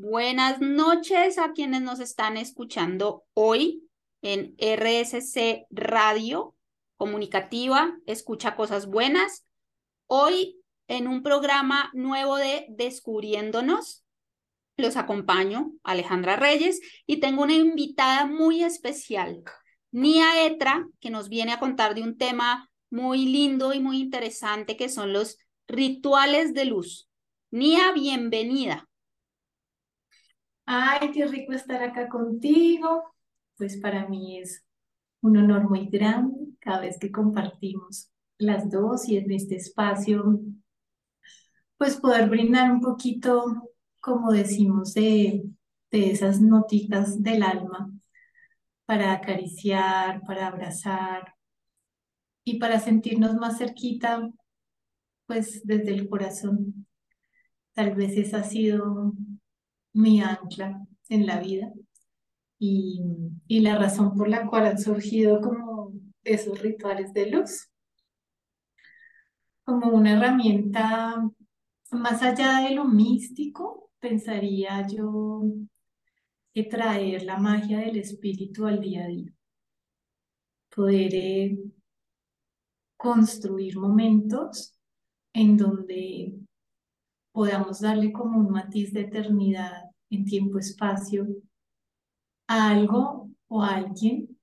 Buenas noches a quienes nos están escuchando hoy en RSC Radio Comunicativa, Escucha Cosas Buenas. Hoy en un programa nuevo de Descubriéndonos. Los acompaño, Alejandra Reyes, y tengo una invitada muy especial, Nia Etra, que nos viene a contar de un tema muy lindo y muy interesante que son los rituales de luz. Nia, bienvenida. Ay, qué rico estar acá contigo. Pues para mí es un honor muy grande cada vez que compartimos las dos y en este espacio, pues poder brindar un poquito, como decimos, de, de esas notitas del alma para acariciar, para abrazar y para sentirnos más cerquita, pues desde el corazón. Tal vez esa ha sido mi ancla en la vida y, la razón por la cual han surgido como esos rituales de luz, como una herramienta más allá de lo místico, pensaría yo que traer la magia del espíritu al día a día, poder eh, construir momentos en donde podamos darle como un matiz de eternidad en tiempo-espacio a algo o a alguien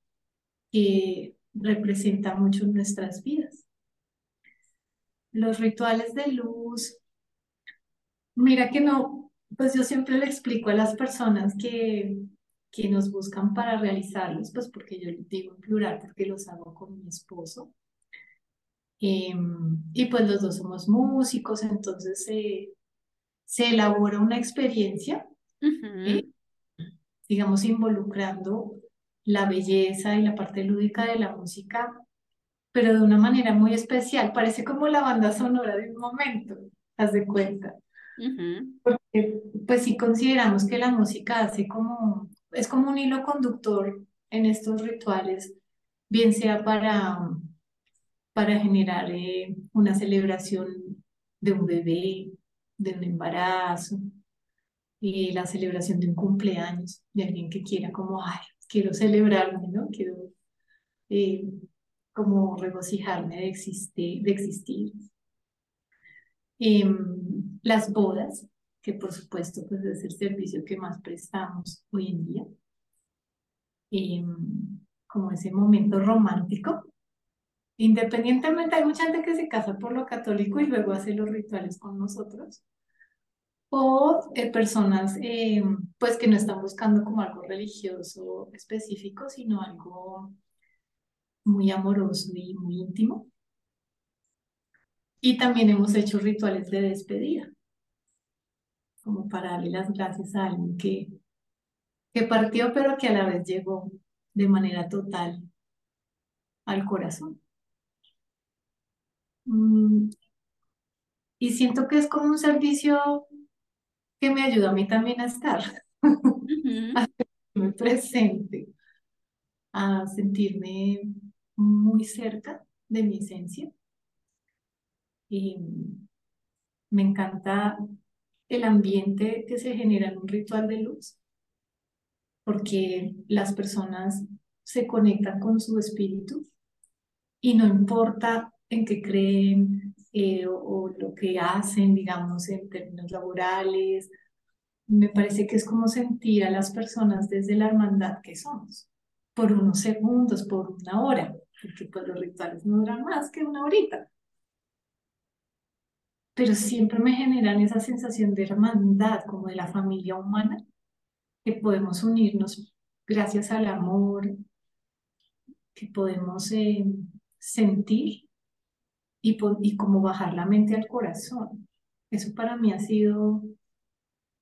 que representa mucho nuestras vidas. Los rituales de luz, mira que no, pues yo siempre le explico a las personas que, que nos buscan para realizarlos, pues porque yo digo en plural, porque los hago con mi esposo. Em, y pues los dos somos músicos, entonces eh, se elabora una experiencia eh, digamos, involucrando la belleza y la parte lúdica de la música, pero de una manera muy especial. Parece como la banda sonora de un momento, haz de cuenta. Porque, pues sí consideramos que la música hace como, es como un hilo conductor en estos rituales, bien sea para, para generar eh, una celebración de un bebé, de un embarazo, y la celebración de un cumpleaños de alguien que quiera como, ay, quiero celebrarme, ¿no? Quiero eh, como regocijarme de existir. De existir. Em, las bodas, que por supuesto pues, es el servicio que más prestamos hoy en día. Em, como ese momento romántico. Independientemente, hay mucha gente que se casa por lo católico y luego hace los rituales con nosotros o eh, personas eh, pues que no están buscando como algo religioso específico, sino algo muy amoroso y muy íntimo. Y también hemos hecho rituales de despedida, como para darle las gracias a alguien que, que partió, pero que a la vez llegó de manera total al corazón. Mm, y siento que es como un servicio que me ayuda a mí también a estar, a sentirme presente, a sentirme muy cerca de mi esencia. Y me encanta el ambiente que se genera en un ritual de luz, porque las personas se conectan con su espíritu y no importa en qué creen, eh, o, lo que hacen, digamos, en términos laborales. Me parece que es como sentir a las personas desde la hermandad que somos, por unos segundos, por una hora, porque pues los rituales no duran más que una horita. Pero siempre me generan esa sensación de hermandad, como de la familia humana, que podemos unirnos gracias al amor, que podemos eh, sentir y, y como bajar la mente al corazón. Eso para mí ha sido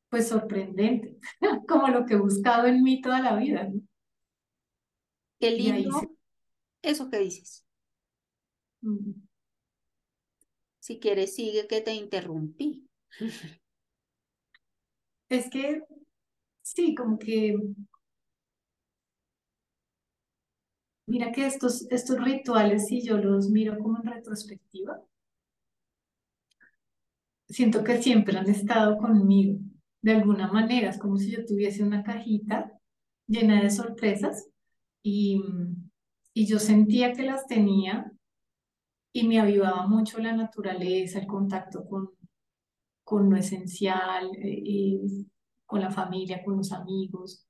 pues sorprendente, como lo que he buscado en mí toda la vida. Qué lindo eso que dices. Si quieres, sigue que te interrumpí. Es que sí, como que Mira que estos, estos rituales, si yo los miro como en retrospectiva, siento que siempre han estado conmigo, de alguna manera, es como si yo tuviese una cajita llena de sorpresas y, y yo sentía que las tenía y me avivaba mucho la naturaleza, el contacto con, con lo esencial, y eh, con la familia, con los amigos.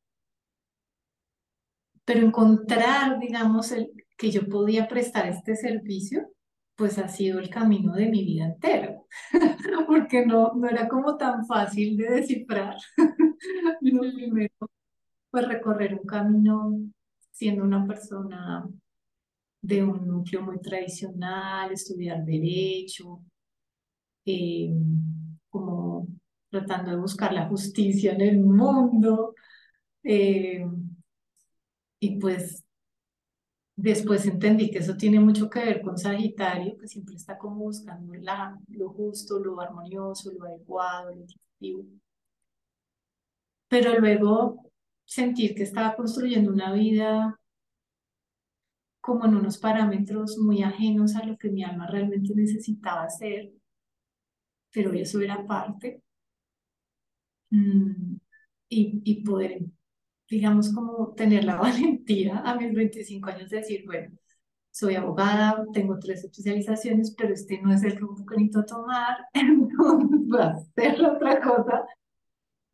Pero encontrar, digamos, el, que yo podía prestar este servicio, pues ha sido el camino de mi vida entera, porque no, no era como tan fácil de descifrar. Lo primero pues recorrer un camino siendo una persona de un núcleo muy tradicional, estudiar derecho, eh, como tratando de buscar la justicia en el mundo. Eh, y pues después entendí que eso tiene mucho que ver con Sagitario, que siempre está como buscando la, lo justo, lo armonioso, lo adecuado, lo efectivo. Pero luego sentir que estaba construyendo una vida como en unos parámetros muy ajenos a lo que mi alma realmente necesitaba hacer, pero eso era parte. Mm, y, y poder, digamos, como tener la valentía a mis 25 años de decir, bueno, soy abogada, tengo tres especializaciones, pero este no es el rumbo que necesito tomar, entonces voy a hacer otra cosa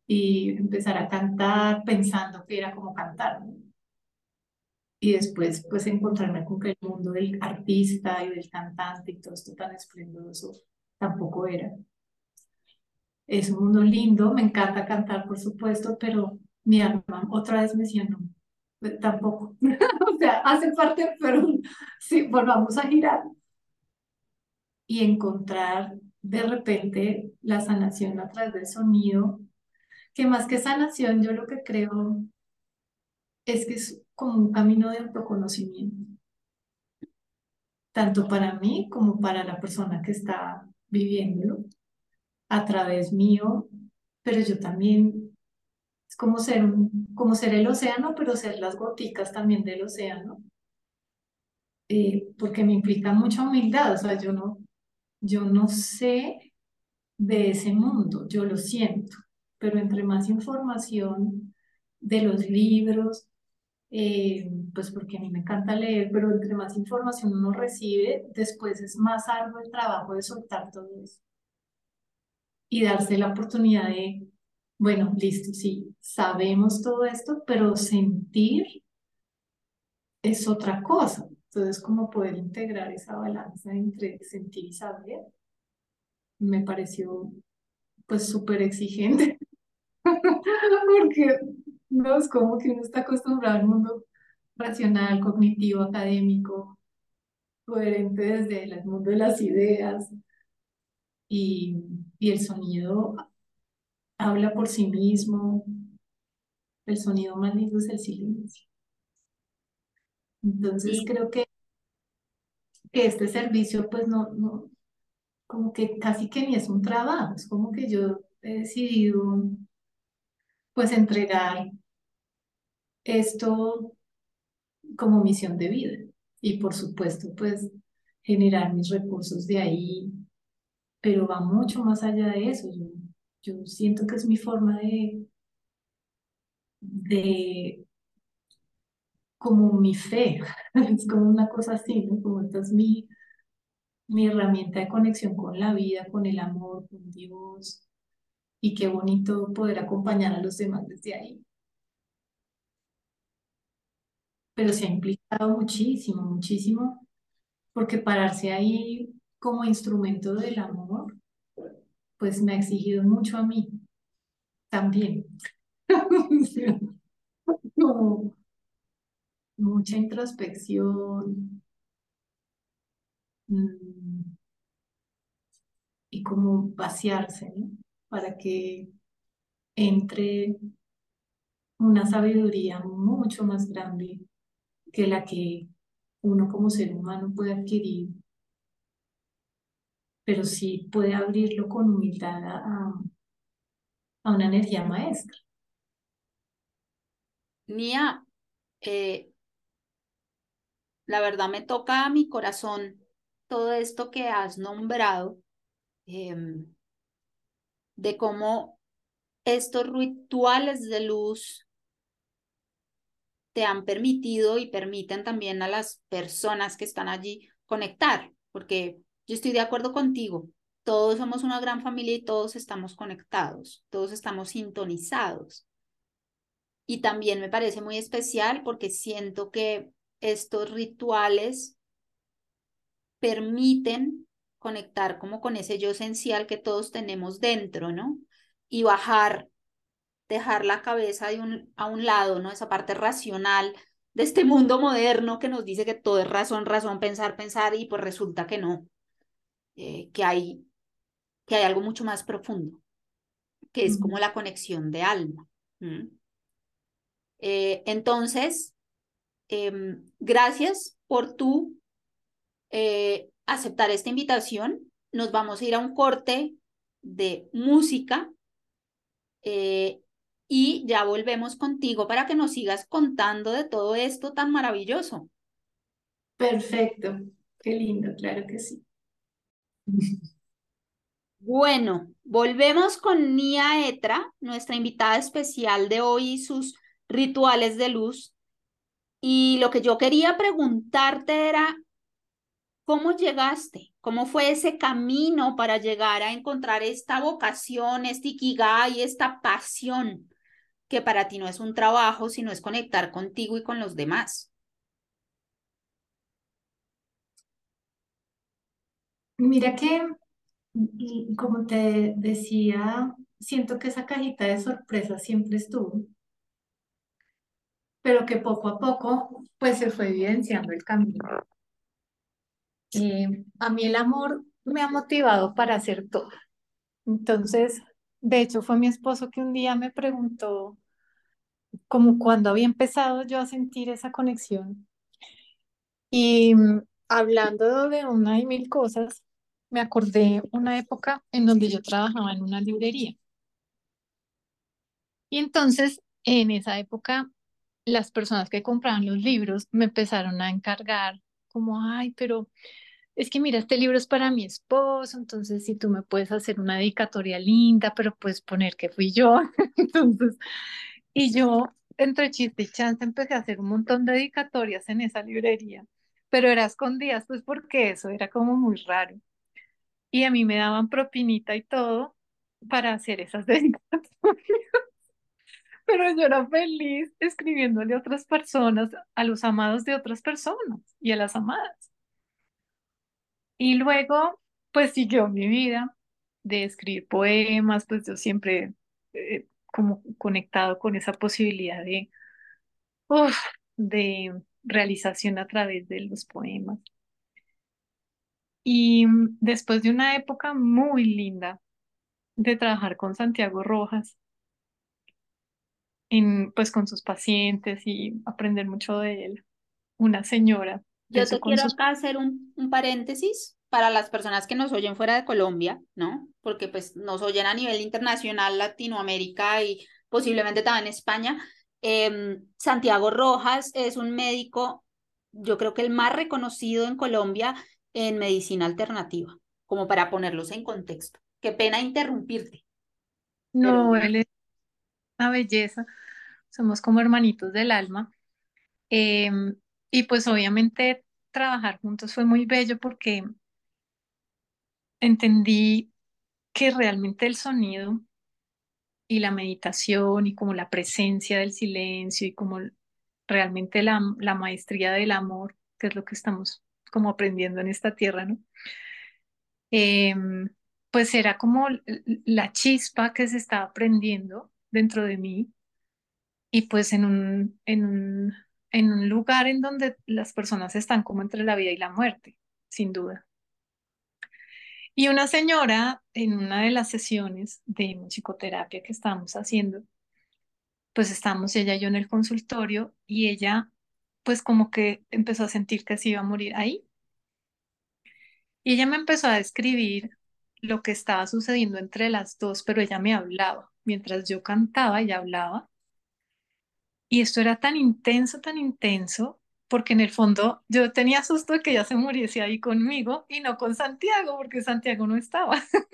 y empezar a cantar pensando que era como cantar. Y después, pues, encontrarme con que el mundo del artista y del cantante y todo esto tan esplendoroso tampoco era. Es un mundo lindo, me encanta cantar, por supuesto, pero mi alma otra vez me decía, no, pues, tampoco. o sea, hace parte, pero sí, volvamos a girar. Y encontrar de repente la sanación a través del sonido que más que sanación, yo lo que creo es que es como un camino de autoconocimiento, tanto para mí como para la persona que está viviéndolo a través mío, pero yo también es como ser, como ser el océano, pero ser las goticas también del océano, eh, porque me implica mucha humildad, o sea, yo no, yo no sé de ese mundo, yo lo siento pero entre más información de los libros, eh, pues porque a mí me encanta leer, pero entre más información uno recibe, después es más arduo el trabajo de soltar todo eso y darse la oportunidad de, bueno, listo, sí, sabemos todo esto, pero sentir es otra cosa. Entonces, como poder integrar esa balanza entre sentir y saber, me pareció pues súper exigente. porque no es como que uno está acostumbrado al mundo racional, cognitivo, académico, coherente desde el mundo de las ideas y, y el sonido habla por sí mismo. El sonido más lindo es el silencio. Entonces creo que, que este servicio pues no, no, como que casi que ni es un trabajo, es como que yo he decidido pues entregar esto como misión de vida y por supuesto pues generar mis recursos de ahí, pero va mucho más allá de eso. Yo, yo siento que es mi forma de, de como mi fe, es como una cosa así, ¿no? Como esta es mi, mi herramienta de conexión con la vida, con el amor, con Dios, y qué bonito poder acompañar a los demás desde ahí. Pero se ha implicado muchísimo, muchísimo, porque pararse ahí como instrumento del amor, pues me ha exigido mucho a mí también. como mucha introspección mm, y como vaciarse, ¿no? para que entre una sabiduría mucho más grande que la que uno como ser humano puede adquirir, pero sí puede abrirlo con humildad a, una energía maestra. Nia, eh, la verdad me toca a mi corazón todo esto que has nombrado. Em, de cómo estos rituales de luz te han permitido y permiten también a las personas que están allí conectar, porque yo estoy de acuerdo contigo, todos somos una gran familia y todos estamos conectados, todos estamos sintonizados. Y también me parece muy especial porque siento que estos rituales permiten conectar como con ese yo esencial que todos tenemos dentro, ¿no? Y bajar, dejar la cabeza de un, a un lado, ¿no? Esa parte racional de este mundo moderno que nos dice que todo es razón, razón, pensar, pensar, y pues resulta que no, eh, que, hay, que hay algo mucho más profundo, que es como la conexión de alma. Eh, entonces, em, gracias por tu eh, aceptar esta invitación. Nos vamos a ir a un corte de música y ya volvemos contigo para que nos sigas contando de todo esto tan maravilloso. Perfecto, qué lindo, claro que sí. Bueno, volvemos con Nia Etra, nuestra invitada especial de hoy y sus rituales de luz. Y lo que yo quería preguntarte era, ¿Cómo llegaste? ¿Cómo fue ese camino para llegar a encontrar esta vocación, este ikigai, esta pasión que para ti no es un trabajo, sino es conectar contigo y con los demás? Mira que, como te decía, siento que esa cajita de sorpresa siempre estuvo, pero que poco a poco pues se fue evidenciando el camino. Eh, a mí el amor me ha motivado para hacer todo. Entonces, de hecho, fue mi esposo que un día me preguntó como cuando había empezado yo a sentir esa conexión. Y mm, hablando de una y mil cosas, me acordé una época en donde yo trabajaba en una librería. Y entonces, en esa época, las personas que compraban los libros me empezaron a encargar como, ay, pero es que mira, este libro es para mi esposo, entonces si tú me puedes hacer una dedicatoria linda, pero puedes poner que fui yo. entonces, y yo, entre chiste y chance, empecé a hacer un montón de dedicatorias en esa librería, pero era escondidas, pues porque eso era como muy raro. Y a mí me daban propinita y todo para hacer esas dedicatorias. Pero yo era feliz escribiéndole a otras personas, a los amados de otras personas y a las amadas. Y luego, pues siguió mi vida de escribir poemas, pues yo siempre eh, como conectado con esa posibilidad de, de realización a través de los poemas. Y después de una época muy linda de trabajar con Santiago Rojas, en, pues con sus pacientes y aprender mucho de él, una señora yo te quiero hacer un, un, paréntesis para las personas que nos oyen fuera de Colombia, ¿no? Porque pues nos oyen a nivel internacional, Latinoamérica y posiblemente también España. Em, Santiago Rojas es un médico, yo creo que el más reconocido en Colombia en medicina alternativa, como para ponerlos en contexto. Qué pena interrumpirte. No, él es una belleza. Somos como hermanitos del alma. Eh, y pues obviamente trabajar juntos fue muy bello porque entendí que realmente el sonido y la meditación y como la presencia del silencio y como realmente la, la maestría del amor, que es lo que estamos como aprendiendo en esta tierra, ¿no? Em, pues era como la chispa que se estaba aprendiendo dentro de mí y pues en un, en un en un lugar en donde las personas están como entre la vida y la muerte, sin duda. Y una señora en una de las sesiones de musicoterapia que estábamos haciendo, pues estábamos ella y yo en el consultorio y ella pues como que empezó a sentir que se iba a morir ahí. Y ella me empezó a describir lo que estaba sucediendo entre las dos, pero ella me hablaba. Mientras yo cantaba, ella hablaba y esto era tan intenso, tan intenso, porque en el fondo yo tenía susto de que ella se muriese ahí conmigo y no con Santiago, porque Santiago no estaba.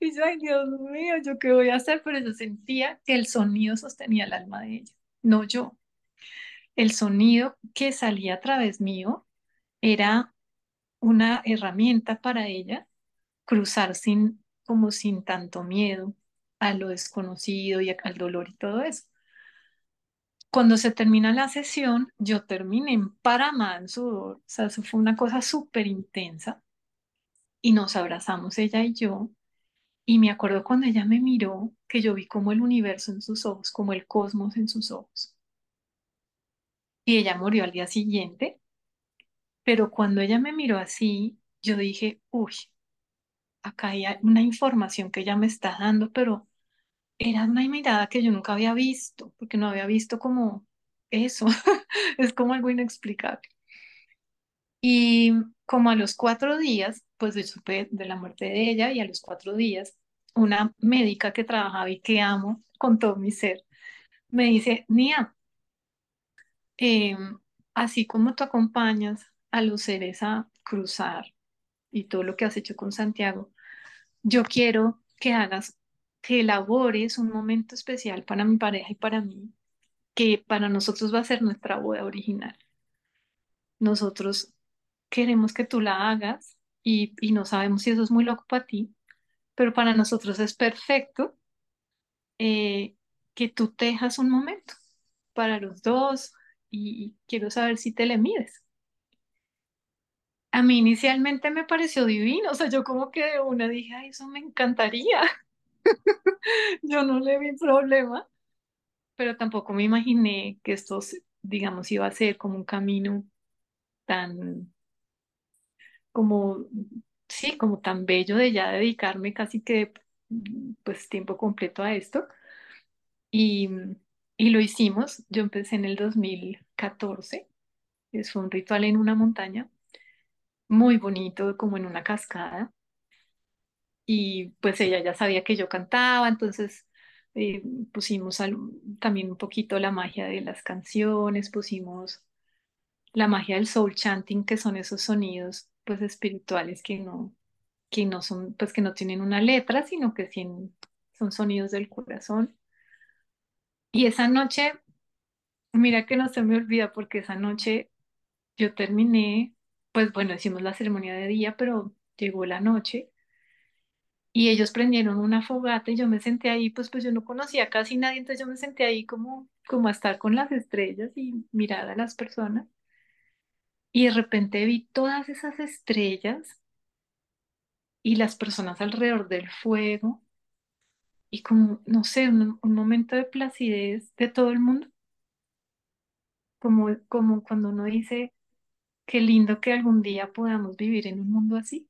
Y yo, ay, Dios mío, ¿yo qué voy a hacer? Pero yo sentía que el sonido sostenía el alma de ella, no yo. El sonido que salía a través mío era una herramienta para ella cruzar sin, como sin tanto miedo a lo desconocido y al dolor y todo eso. Cuando se termina la sesión, yo terminé en Paramá en sudor, o sea, eso fue una cosa súper intensa y nos abrazamos ella y yo y me acuerdo cuando ella me miró que yo vi como el universo en sus ojos, como el cosmos en sus ojos. Y ella murió al día siguiente, pero cuando ella me miró así, yo dije, uy, acá hay una información que ella me está dando, pero era una mirada que yo nunca había visto, porque no había visto como eso, es como algo inexplicable. Y como a los cuatro días, pues yo supe de la muerte de ella y a los cuatro días, una médica que trabajaba y que amo con todo mi ser, me dice, Nia, em, así como tú acompañas a los seres a cruzar y todo lo que has hecho con Santiago, yo quiero que hagas, que elabores un momento especial para mi pareja y para mí, que para nosotros va a ser nuestra boda original. Nosotros queremos que tú la hagas y, y no sabemos si eso es muy loco para ti, pero para nosotros es perfecto eh, que tú te dejas un momento para los dos y, quiero saber si te le mides. A mí inicialmente me pareció divino, o sea, yo como que de una dije, ay, eso me encantaría. yo no le vi problema, pero tampoco me imaginé que esto, digamos, iba a ser como un camino tan, como, sí, como tan bello de ya dedicarme casi que, pues, tiempo completo a esto. Y, y lo hicimos, yo empecé en el 2014, es un ritual en una montaña, muy bonito, como en una cascada. Y pues ella ya sabía que yo cantaba, entonces eh, pusimos también un poquito la magia de las canciones, pusimos la magia del soul chanting, que son esos sonidos pues espirituales que no, que no son, pues que no tienen una letra, sino que son sonidos del corazón. Y esa noche, mira que no se me olvida porque esa noche yo terminé, pues bueno, hicimos la ceremonia de día, pero llegó la noche y ellos prendieron una fogata y yo me senté ahí, pues pues yo no conocía casi nadie, entonces yo me senté ahí como, como a estar con las estrellas y mirar a las personas. Y de repente vi todas esas estrellas y las personas alrededor del fuego y como, no sé, un, momento de placidez de todo el mundo. Como, como cuando uno dice, qué lindo que algún día podamos vivir en un mundo así.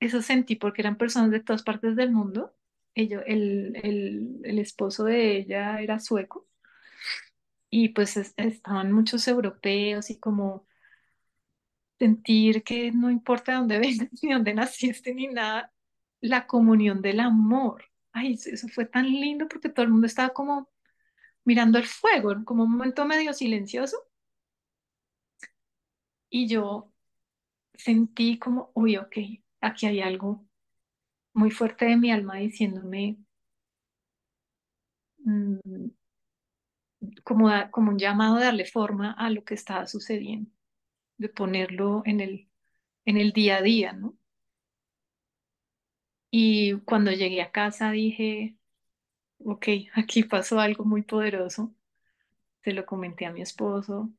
Eso sentí porque eran personas de todas partes del mundo. El, el, el esposo de ella era sueco y pues estaban muchos europeos y como sentir que no importa dónde vengas, ni dónde naciste, ni nada, la comunión del amor. Ay, eso fue tan lindo porque todo el mundo estaba como mirando el fuego, como un momento medio silencioso. Y yo sentí como, uy, ok, aquí hay algo muy fuerte de mi alma diciéndome mm, como, como un llamado de darle forma a lo que estaba sucediendo de ponerlo en el, en el día a día, ¿no? Y cuando llegué a casa dije, ok, aquí pasó algo muy poderoso. Se lo comenté a mi esposo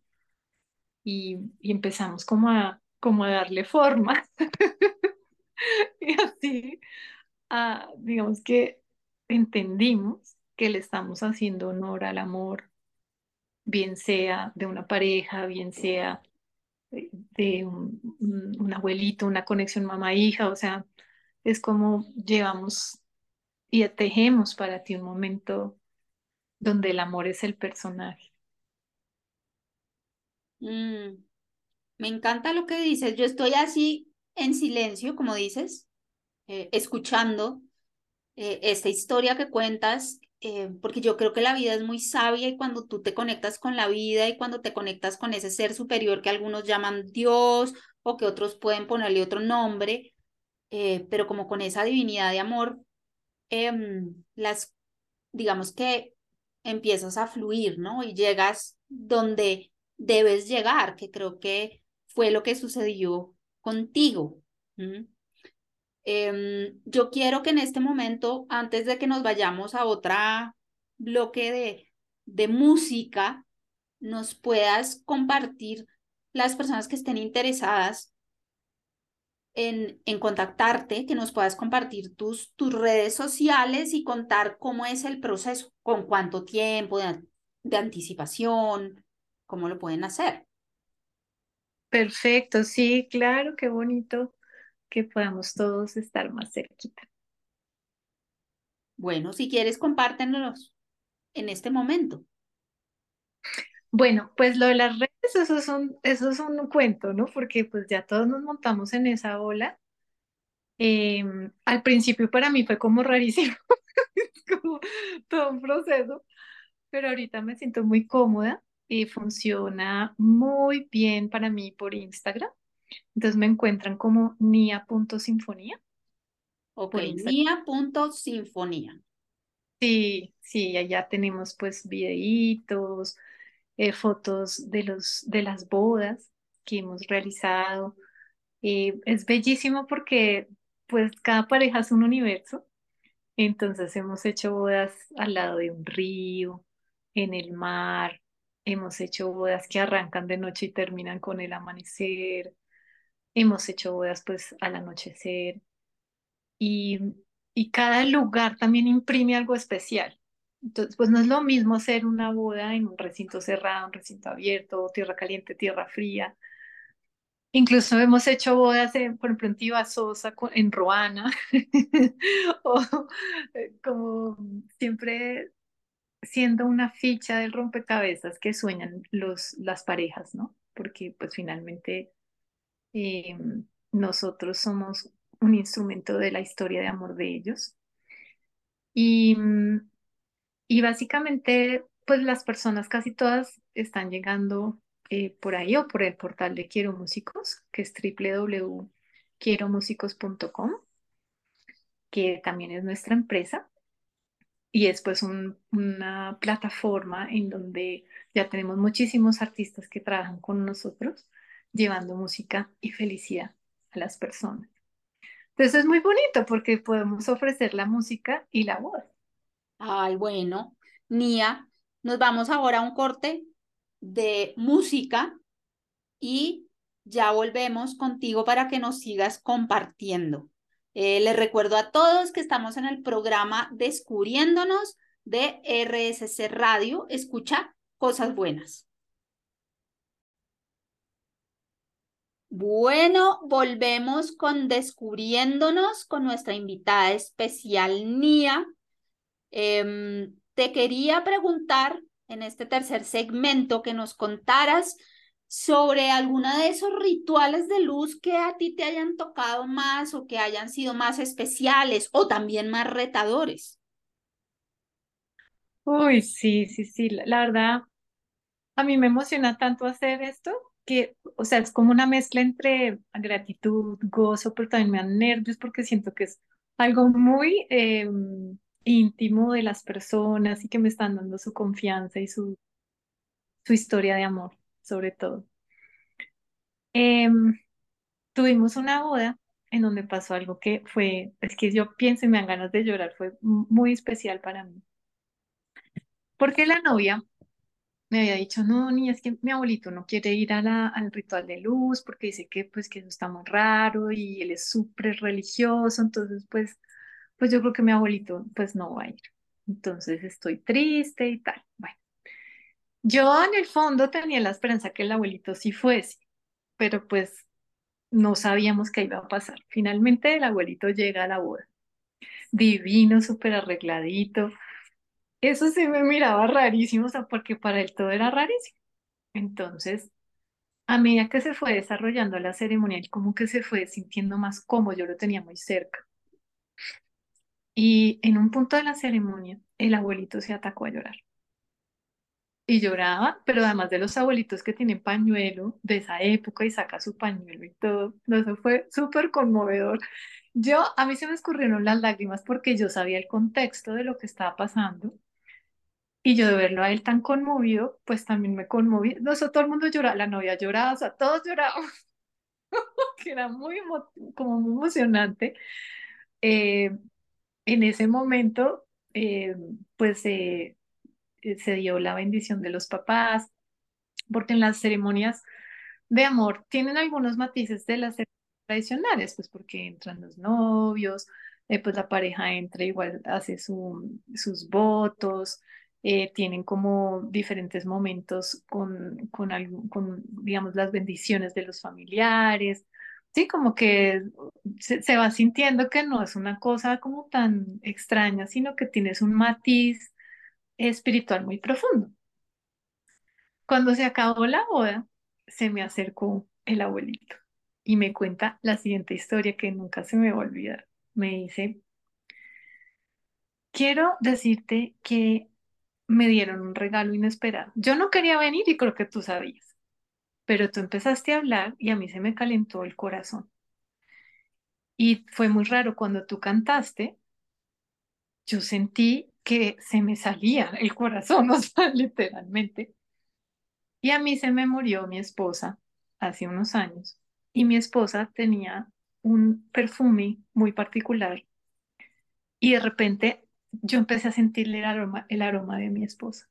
y, y empezamos como a, como a darle forma. y así, digamos que entendimos que le estamos haciendo honor al amor, bien sea de una pareja, bien sea de un, abuelito, una conexión mamá-hija, o sea, es como llevamos y tejemos para ti un momento donde el amor es el personaje. Mm, me encanta lo que dices. Yo estoy así en silencio, como dices, eh, escuchando eh, esta historia que cuentas eh, porque yo creo que la vida es muy sabia y cuando tú te conectas con la vida y cuando te conectas con ese ser superior que algunos llaman Dios o que otros pueden ponerle otro nombre, eh, pero como con esa divinidad de amor, em, las, digamos que empiezas a fluir, ¿no? Y llegas donde debes llegar, que creo que fue lo que sucedió contigo. Em, yo quiero que en este momento, antes de que nos vayamos a otra bloque de, de música, nos puedas compartir las personas que estén interesadas en, en, contactarte, que nos puedas compartir tus, tus redes sociales y contar cómo es el proceso, con cuánto tiempo de, de anticipación, cómo lo pueden hacer. Perfecto, sí, claro, qué bonito que podamos todos estar más cerquita. Bueno, si quieres, compártenos en este momento. Bueno, pues lo de las redes, eso es un, eso es un cuento, ¿no? Porque pues ya todos nos montamos en esa ola. Em, al principio para mí fue como rarísimo, como todo un proceso, pero ahorita me siento muy cómoda y funciona muy bien para mí por Instagram. Entonces me encuentran como nia.sinfonía. Ok, nia.sinfonía. Sí, sí, allá tenemos pues videitos, eh, fotos de, los, de las bodas que hemos realizado. Eh, es bellísimo porque pues cada pareja es un universo. Entonces hemos hecho bodas al lado de un río, en el mar, hemos hecho bodas que arrancan de noche y terminan con el amanecer, hemos hecho bodas pues al anochecer y, y cada lugar también imprime algo especial. Entonces, pues no es lo mismo hacer una boda en un recinto cerrado, un recinto abierto, tierra caliente, tierra fría. Incluso hemos hecho bodas, en, por ejemplo, en Sosa, en Roana, o eh, como siempre siendo una ficha del rompecabezas que sueñan los, las parejas, ¿no? Porque pues finalmente eh, nosotros somos un instrumento de la historia de amor de ellos. Y, y básicamente, pues las personas casi todas están llegando eh, por ahí o por el portal de Quiero Músicos, que es www.quieromúsicos.com, que también es nuestra empresa. Y es pues una plataforma en donde ya tenemos muchísimos artistas que trabajan con nosotros llevando música y felicidad a las personas. Entonces es muy bonito porque podemos ofrecer la música y la voz. Ay, bueno, Nia, nos vamos ahora a un corte de música y ya volvemos contigo para que nos sigas compartiendo. Eh, les recuerdo a todos que estamos en el programa Descubriéndonos de RSC Radio. Escucha cosas buenas. Bueno, volvemos con Descubriéndonos con nuestra invitada especial, Nia. Em, te quería preguntar en este tercer segmento que nos contaras sobre alguna de esos rituales de luz que a ti te hayan tocado más o que hayan sido más especiales o también más retadores. Uy, sí, sí, sí, la verdad, a mí me emociona tanto hacer esto que, o sea, es como una mezcla entre gratitud, gozo, pero también me dan nervios porque siento que es algo muy em, íntimo de las personas y que me están dando su confianza y su, su historia de amor, sobre todo. Em, tuvimos una boda en donde pasó algo que fue, es que yo pienso y me dan ganas de llorar, fue muy especial para mí. Porque la novia me había dicho, no, ni es que mi abuelito no quiere ir a la, al ritual de luz porque dice que pues que eso está muy raro y él es súper religioso, entonces pues, pues yo creo que mi abuelito pues no va a ir. Entonces estoy triste y tal. Bueno, yo en el fondo tenía la esperanza que el abuelito sí fuese, pero pues no sabíamos qué iba a pasar. Finalmente el abuelito llega a la boda, divino, súper arregladito, eso sí me miraba rarísimo, o sea, porque para él todo era rarísimo. Entonces, a medida que se fue desarrollando la ceremonia, él como que se fue sintiendo más cómodo, yo lo tenía muy cerca. Y en un punto de la ceremonia, el abuelito se atacó a llorar. y lloraba, pero además de los abuelitos que tienen pañuelo de esa época y saca su pañuelo y todo, eso fue súper conmovedor. Yo, a mí se me escurrieron las lágrimas porque yo sabía el contexto de lo que estaba pasando y yo de verlo a él tan conmovido, pues también me conmoví. No, eso todo el mundo lloraba, la novia lloraba, o sea, todos lloraban, que era muy, como muy emocionante. Eh, en ese momento, eh, pues eh, se dio la bendición de los papás, porque en las ceremonias de amor tienen algunos matices de las tradicionales, pues porque entran los novios, pues la pareja entra igual, hace su, sus votos, eh, tienen como diferentes momentos con, con, con, digamos, las bendiciones de los familiares. Sí, como que se, va sintiendo que no es una cosa como tan extraña, sino que tienes un matiz espiritual muy profundo. Cuando se acabó la boda, se me acercó el abuelito y me cuenta la siguiente historia que nunca se me va a olvidar. Me dice, quiero decirte que me dieron un regalo inesperado. Yo no quería venir y creo que tú sabías, pero tú empezaste a hablar y a mí se me calentó el corazón. Y fue muy raro cuando tú cantaste, yo sentí que se me salía el corazón, o sea, literalmente. Y a mí se me murió mi esposa hace unos años y mi esposa tenía un perfume muy particular y de repente yo empecé a sentirle el aroma, el aroma de mi esposa,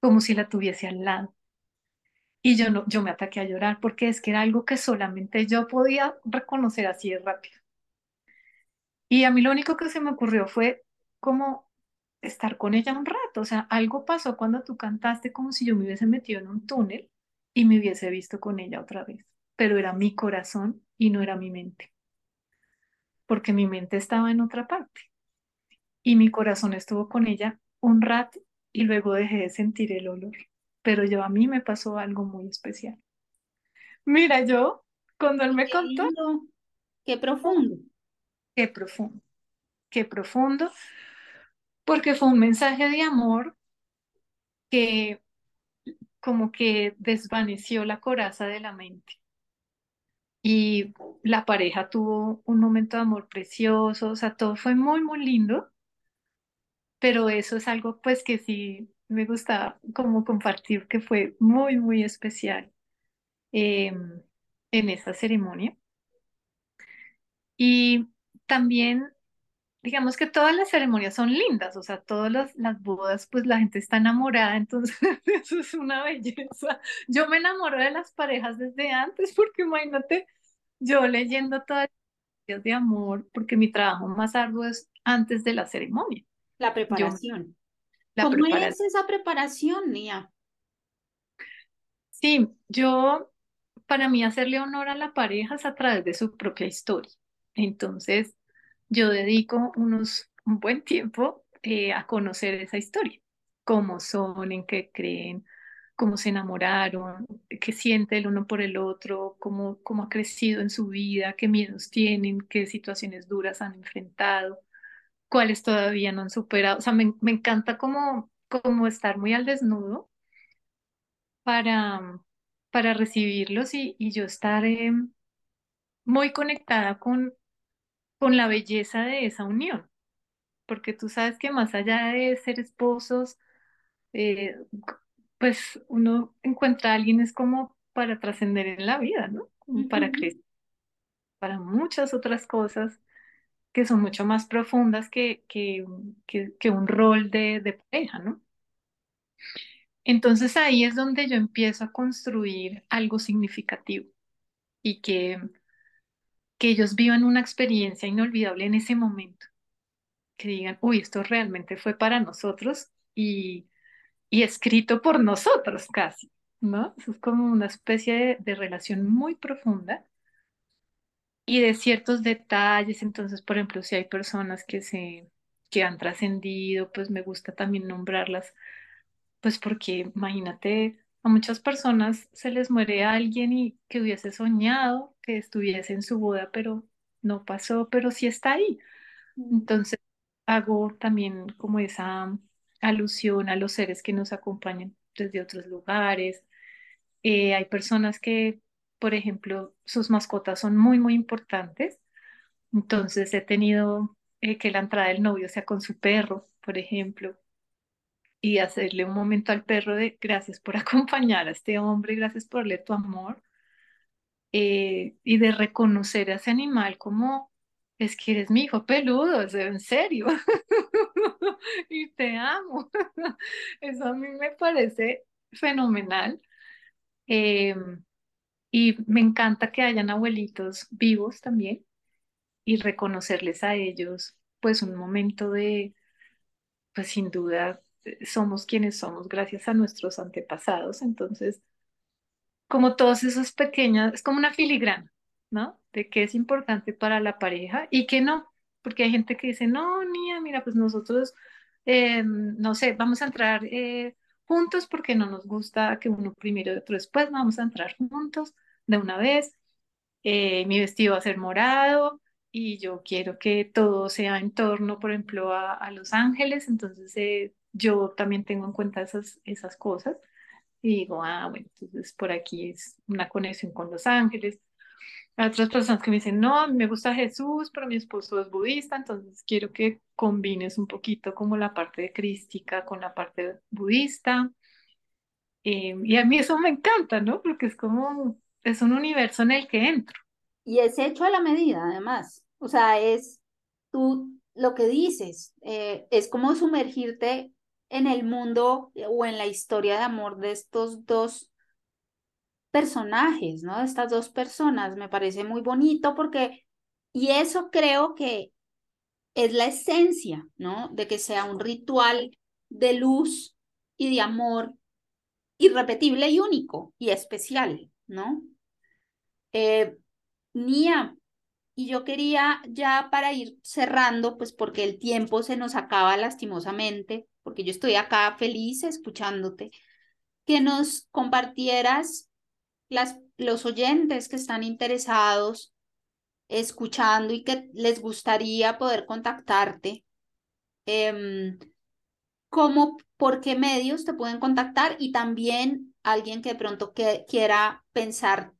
como si la tuviese al lado. Y yo, no, yo me ataqué a llorar porque es que era algo que solamente yo podía reconocer así de rápido. Y a mí lo único que se me ocurrió fue como estar con ella un rato. O sea, algo pasó cuando tú cantaste como si yo me hubiese metido en un túnel y me hubiese visto con ella otra vez. Pero era mi corazón y no era mi mente. Porque mi mente estaba en otra parte y mi corazón estuvo con ella un rato y luego dejé de sentir el olor. Pero yo a mí me pasó algo muy especial. Mira, yo, cuando él me contó... Qué profundo. Qué profundo. Qué profundo. Porque fue un mensaje de amor que como que desvaneció la coraza de la mente. Y la pareja tuvo un momento de amor precioso, o sea, todo fue muy, muy lindo pero eso es algo pues que sí me gusta como compartir que fue muy, muy especial em, en esta ceremonia. Y también, digamos que todas las ceremonias son lindas, o sea, todas las, las bodas, pues la gente está enamorada, entonces eso es una belleza. Yo me enamoro de las parejas desde antes, porque imagínate, yo leyendo todas las de amor, porque mi trabajo más arduo es antes de la ceremonia. La preparación. ¿Cómo es esa preparación, Nia? Sí, yo, para mí hacerle honor a la pareja es a través de su propia historia. Entonces, yo dedico unos, un buen tiempo eh, a conocer esa historia, cómo son, en qué creen, cómo se enamoraron, qué siente el uno por el otro, cómo, cómo ha crecido en su vida, qué miedos tienen, qué situaciones duras han enfrentado cuáles todavía no han superado. O sea, me, encanta como, como estar muy al desnudo para, para recibirlos y, yo estar em, muy conectada con, con la belleza de esa unión. Porque tú sabes que más allá de ser esposos, eh, pues uno encuentra a alguien es como para trascender en la vida, ¿no? para crecer, para muchas otras cosas que son mucho más profundas que, que, un rol de, pareja, ¿no? Entonces ahí es donde yo empiezo a construir algo significativo y que, que ellos vivan una experiencia inolvidable en ese momento, que digan, uy, esto realmente fue para nosotros y, y escrito por nosotros casi, ¿no? Es como una especie de relación muy profunda y de ciertos detalles. Entonces, por ejemplo, si hay personas que se que han trascendido, pues me gusta también nombrarlas, pues porque imagínate, a muchas personas se les muere alguien y que hubiese soñado que estuviese en su boda, pero no pasó, pero sí está ahí. Entonces, hago también como esa alusión a los seres que nos acompañan desde otros lugares. Eh, hay personas que, por ejemplo, sus mascotas son muy, muy importantes. Entonces he tenido eh, que la entrada del novio sea con su perro, por ejemplo, y hacerle un momento al perro de gracias por acompañar a este hombre, gracias por darle tu amor, eh, y de reconocer a ese animal como es que eres mi hijo peludo, en serio, y te amo. Eso a mí me parece fenomenal. Em, y me encanta que hayan abuelitos vivos también y reconocerles a ellos, pues un momento de, pues sin duda, eh, somos quienes somos gracias a nuestros antepasados. Entonces, como todas esas pequeñas, es como una filigrana, ¿no? De qué es importante para la pareja y qué no, porque hay gente que dice, no, niña, mira, pues nosotros, eh, no sé, vamos a entrar eh, juntos porque no nos gusta que uno primero y otro después, vamos a entrar juntos de una vez, eh, mi vestido va a ser morado y yo quiero que todo sea en torno, por ejemplo, a, Los Ángeles, entonces yo también tengo en cuenta esas, esas cosas y digo, ah, bueno, entonces por aquí es una conexión con Los Ángeles. Hay otras personas que me dicen, no, me gusta Jesús, pero mi esposo es budista, entonces quiero que combines un poquito como la parte crística con la parte budista. Eh, y a mí eso me encanta, ¿no? Porque es como, es un universo en el que entro. Y es hecho a la medida, además. O sea, es tú lo que dices, eh, es como sumergirte en el mundo o en la historia de amor de estos dos personajes, ¿no? Estas dos personas. Me parece muy bonito porque, y eso creo que es la esencia, ¿no? De que sea un ritual de luz y de amor irrepetible y único y especial, ¿no? Eh, Nia, y yo quería ya para ir cerrando, pues porque el tiempo se nos acaba lastimosamente, porque yo estoy acá feliz escuchándote, que nos compartieras las, los oyentes que están interesados escuchando y que les gustaría poder contactarte. Eh, ¿Cómo, por qué medios te pueden contactar? Y también alguien que de pronto que, quiera pensar,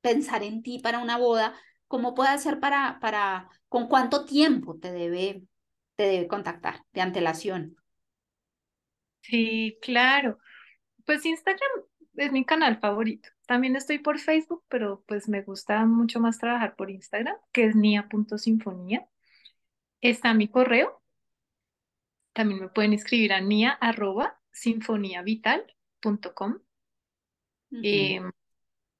pensar en ti para una boda, ¿cómo puede hacer para, para, con cuánto tiempo te debe, te debe contactar de antelación? Sí, claro. Pues Instagram es mi canal favorito. También estoy por Facebook, pero pues me gusta mucho más trabajar por Instagram, que es nia.sinfonía. Está mi correo. También me pueden escribir a nia.sinfoniavital.com. Eh,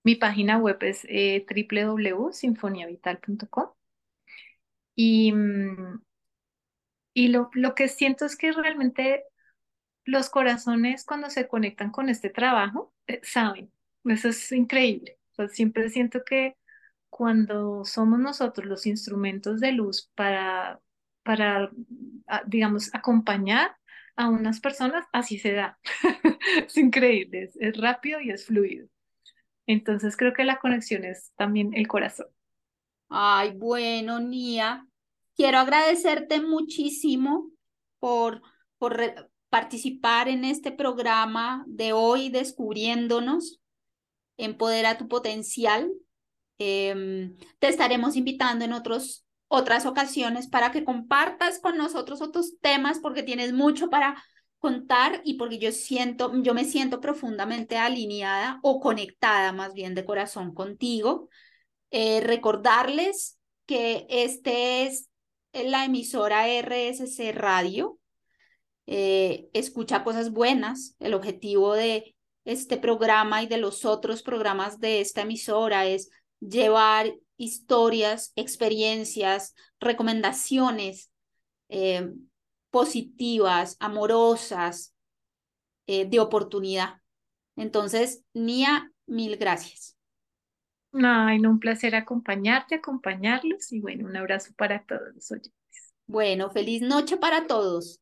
mi página web es eh, www.sinfoniavital.com. Y, mm, y lo, lo que siento es que realmente los corazones cuando se conectan con este trabajo, eh, saben, eso es increíble. siempre siento que cuando somos nosotros los instrumentos de luz para, para ah, digamos, acompañar a unas personas, así se da. es increíble, es rápido y es fluido. Entonces creo que la conexión es también el corazón. Ay, bueno, Nia, quiero agradecerte muchísimo por, por participar en este programa de hoy, descubriéndonos, empodera tu potencial. Em, te estaremos invitando en otros, otras ocasiones para que compartas con nosotros otros temas porque tienes mucho para contar y porque yo siento, yo me siento profundamente alineada o conectada más bien de corazón contigo. Eh, recordarles que este es la emisora RSC Radio, eh, escucha cosas buenas. El objetivo de este programa y de los otros programas de esta emisora es llevar historias, experiencias, recomendaciones eh, positivas, amorosas, eh, de oportunidad. Entonces, Nia, mil gracias. Ay, no, un placer acompañarte, acompañarlos y bueno, un abrazo para todos los oyentes. Bueno, feliz noche para todos.